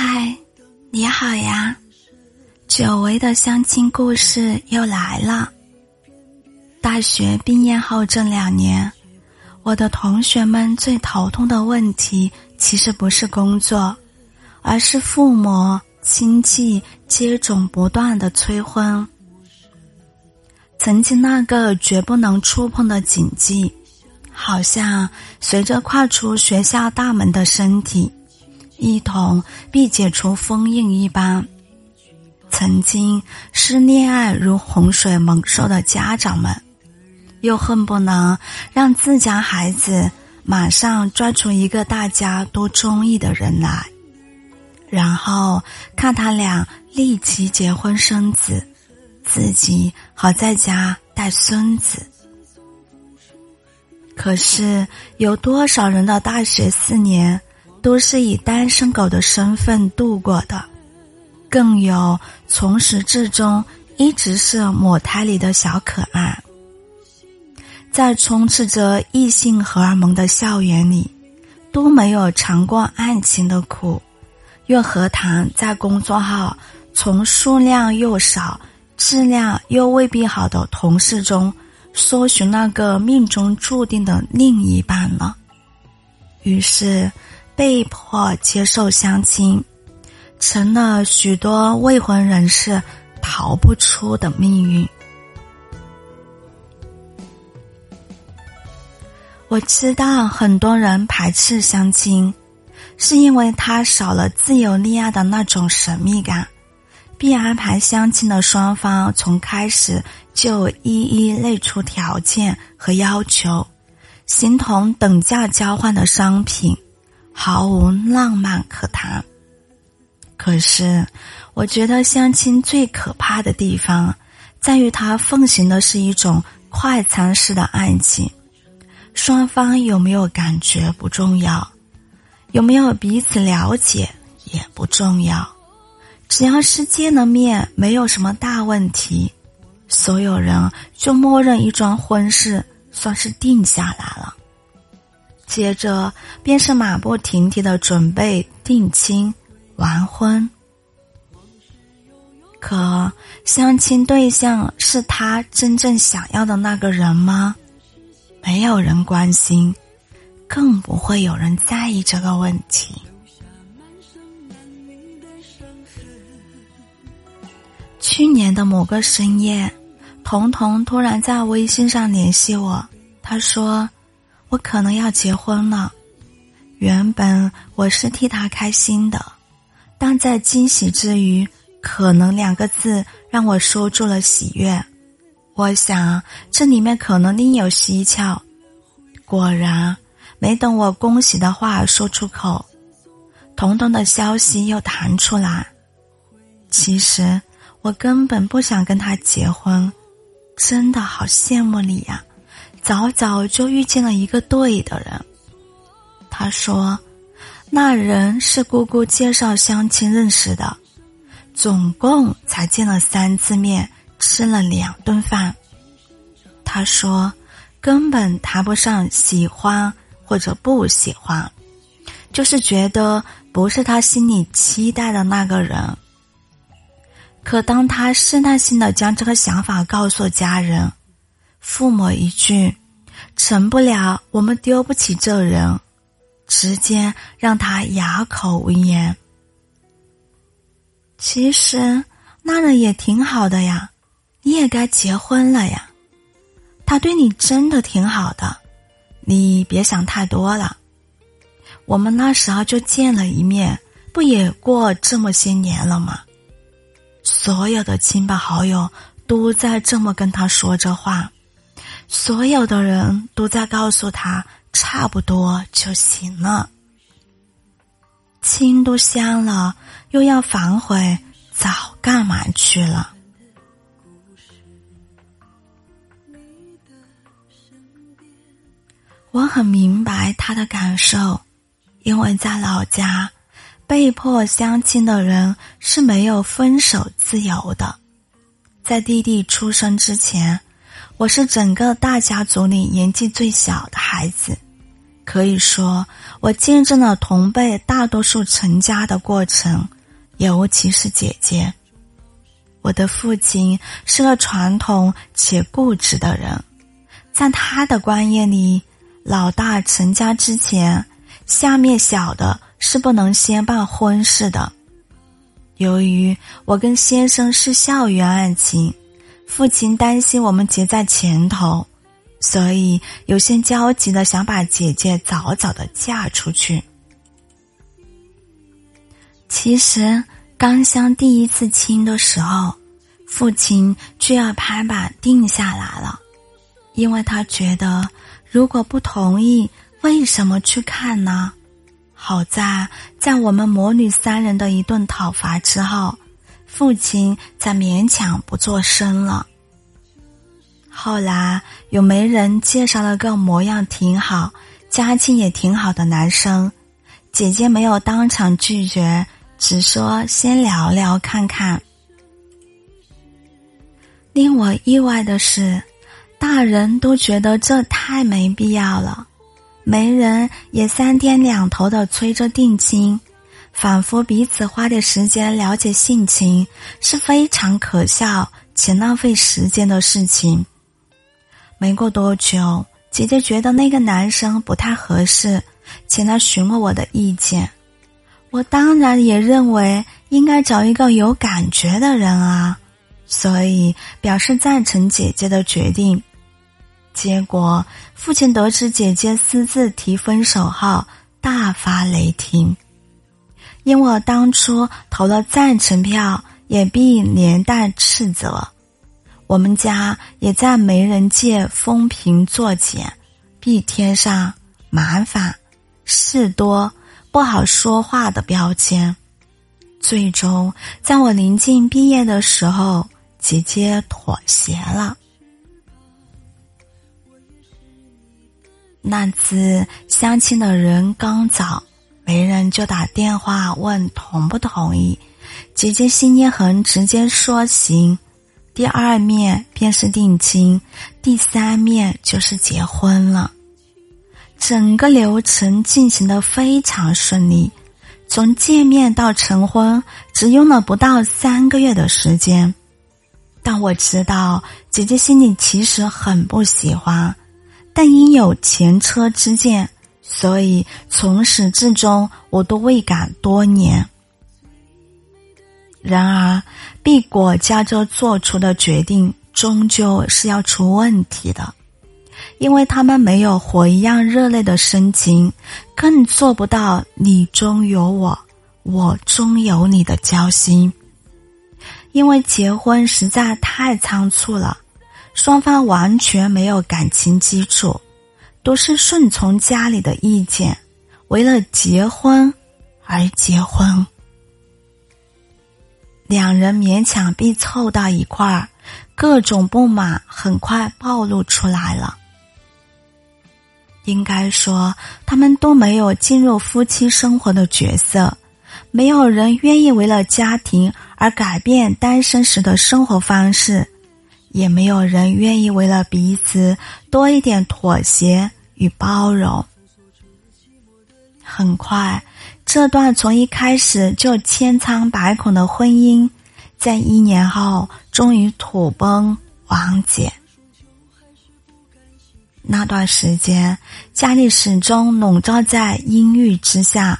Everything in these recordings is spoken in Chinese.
嗨，你好呀！久违的相亲故事又来了。大学毕业后这两年，我的同学们最头痛的问题，其实不是工作，而是父母亲戚接踵不断的催婚。曾经那个绝不能触碰的禁忌，好像随着跨出学校大门的身体。一同必解除封印一般，曾经视恋爱如洪水猛兽的家长们，又恨不能让自家孩子马上抓出一个大家都中意的人来，然后看他俩立即结婚生子，自己好在家带孙子。可是有多少人的大学四年？都是以单身狗的身份度过的，更有从始至终一直是母胎里的小可爱。在充斥着异性荷尔蒙的校园里，都没有尝过爱情的苦，又何谈在工作后从数量又少、质量又未必好的同事中，搜寻那个命中注定的另一半呢？于是。被迫接受相亲，成了许多未婚人士逃不出的命运。我知道很多人排斥相亲，是因为他少了自由恋爱的那种神秘感，并安排相亲的双方从开始就一一列出条件和要求，形同等价交换的商品。毫无浪漫可谈。可是，我觉得相亲最可怕的地方，在于它奉行的是一种快餐式的爱情。双方有没有感觉不重要，有没有彼此了解也不重要，只要是见了面，没有什么大问题，所有人就默认一桩婚事算是定下来了。接着便是马不停蹄的准备定亲完婚，可相亲对象是他真正想要的那个人吗？没有人关心，更不会有人在意这个问题。去年的某个深夜，彤彤突然在微信上联系我，他说。我可能要结婚了，原本我是替他开心的，但在惊喜之余，可能两个字让我收住了喜悦。我想这里面可能另有蹊跷。果然，没等我恭喜的话说出口，彤彤的消息又弹出来。其实我根本不想跟他结婚，真的好羡慕你呀。早早就遇见了一个对的人。他说，那人是姑姑介绍相亲认识的，总共才见了三次面，吃了两顿饭。他说，根本谈不上喜欢或者不喜欢，就是觉得不是他心里期待的那个人。可当他试探性的将这个想法告诉家人。父母一句“成不了，我们丢不起这人”，直接让他哑口无言。其实那人也挺好的呀，你也该结婚了呀。他对你真的挺好的，你别想太多了。我们那时候就见了一面，不也过这么些年了吗？所有的亲朋好友都在这么跟他说这话。所有的人都在告诉他，差不多就行了。亲都香了，又要反悔，早干嘛去了？我很明白他的感受，因为在老家，被迫相亲的人是没有分手自由的。在弟弟出生之前。我是整个大家族里年纪最小的孩子，可以说，我见证了同辈大多数成家的过程，尤其是姐姐。我的父亲是个传统且固执的人，在他的观念里，老大成家之前，下面小的是不能先办婚事的。由于我跟先生是校园爱情，父亲担心我们急在前头。所以有些焦急的想把姐姐早早的嫁出去。其实刚相第一次亲的时候，父亲就要拍板定下来了，因为他觉得如果不同意，为什么去看呢？好在在我们母女三人的一顿讨伐之后，父亲才勉强不做声了。后来有媒人介绍了个模样挺好、家境也挺好的男生，姐姐没有当场拒绝，只说先聊聊看看。令我意外的是，大人都觉得这太没必要了，媒人也三天两头的催着定亲，仿佛彼此花点时间了解性情是非常可笑且浪费时间的事情。没过多久，姐姐觉得那个男生不太合适，前来询问我的意见。我当然也认为应该找一个有感觉的人啊，所以表示赞成姐姐的决定。结果父亲得知姐姐私自提分手后，大发雷霆，因我当初投了赞成票，也必连带斥责。我们家也在媒人界风评作茧，必贴上麻烦、事多、不好说话的标签。最终，在我临近毕业的时候，姐姐妥协了。那次相亲的人刚走，媒人就打电话问同不同意，姐姐心一横，直接说行。第二面便是定亲，第三面就是结婚了。整个流程进行的非常顺利，从见面到成婚只用了不到三个月的时间。但我知道姐姐心里其实很不喜欢，但因有前车之鉴，所以从始至终我都未敢多年。然而，毕果加州做出的决定终究是要出问题的，因为他们没有火一样热烈的深情，更做不到你中有我，我中有你的交心。因为结婚实在太仓促了，双方完全没有感情基础，都是顺从家里的意见，为了结婚而结婚。两人勉强被凑到一块儿，各种不满很快暴露出来了。应该说，他们都没有进入夫妻生活的角色，没有人愿意为了家庭而改变单身时的生活方式，也没有人愿意为了彼此多一点妥协与包容。很快。这段从一开始就千疮百孔的婚姻，在一年后终于土崩瓦解。那段时间，家里始终笼罩在阴郁之下，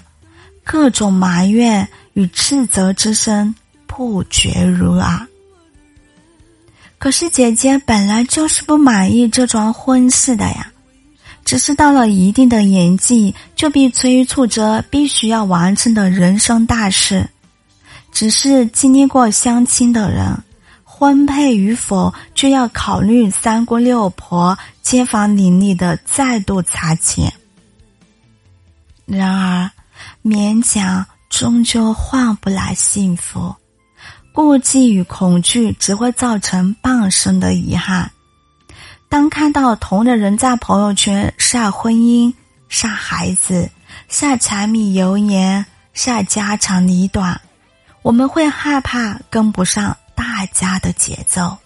各种埋怨与斥责之声不绝如耳。可是姐姐本来就是不满意这桩婚事的呀。只是到了一定的年纪，就被催促着必须要完成的人生大事。只是经历过相亲的人，婚配与否就要考虑三姑六婆、街坊邻里的再度擦肩。然而，勉强终究换不来幸福，顾忌与恐惧只会造成半生的遗憾。当看到同龄人在朋友圈晒婚姻、晒孩子、晒柴米油盐、晒家长里短，我们会害怕跟不上大家的节奏。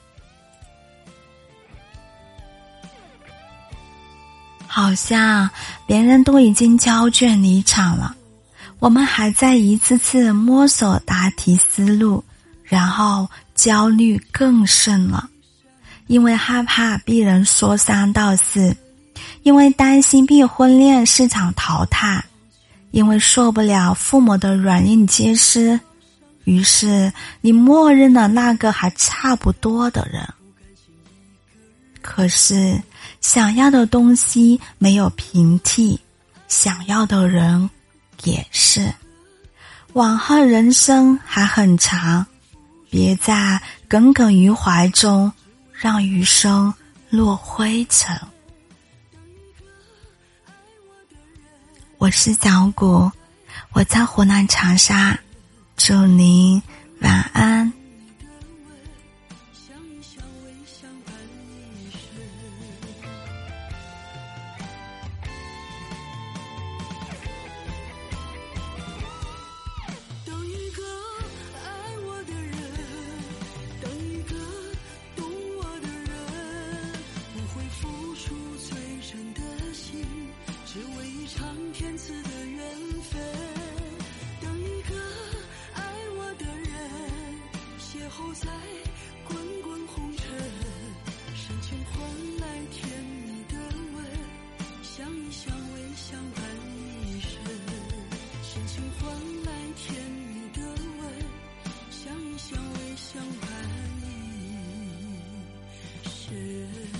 好像别人都已经交卷离场了，我们还在一次次摸索答题思路，然后焦虑更甚了，因为害怕被人说三道四，因为担心被婚恋市场淘汰，因为受不了父母的软硬皆施，于是你默认了那个还差不多的人。可是，想要的东西没有平替，想要的人也是。往后人生还很长，别在耿耿于怀中，让余生落灰尘。我是小谷，我在湖南长沙，祝您晚安。相爱一世。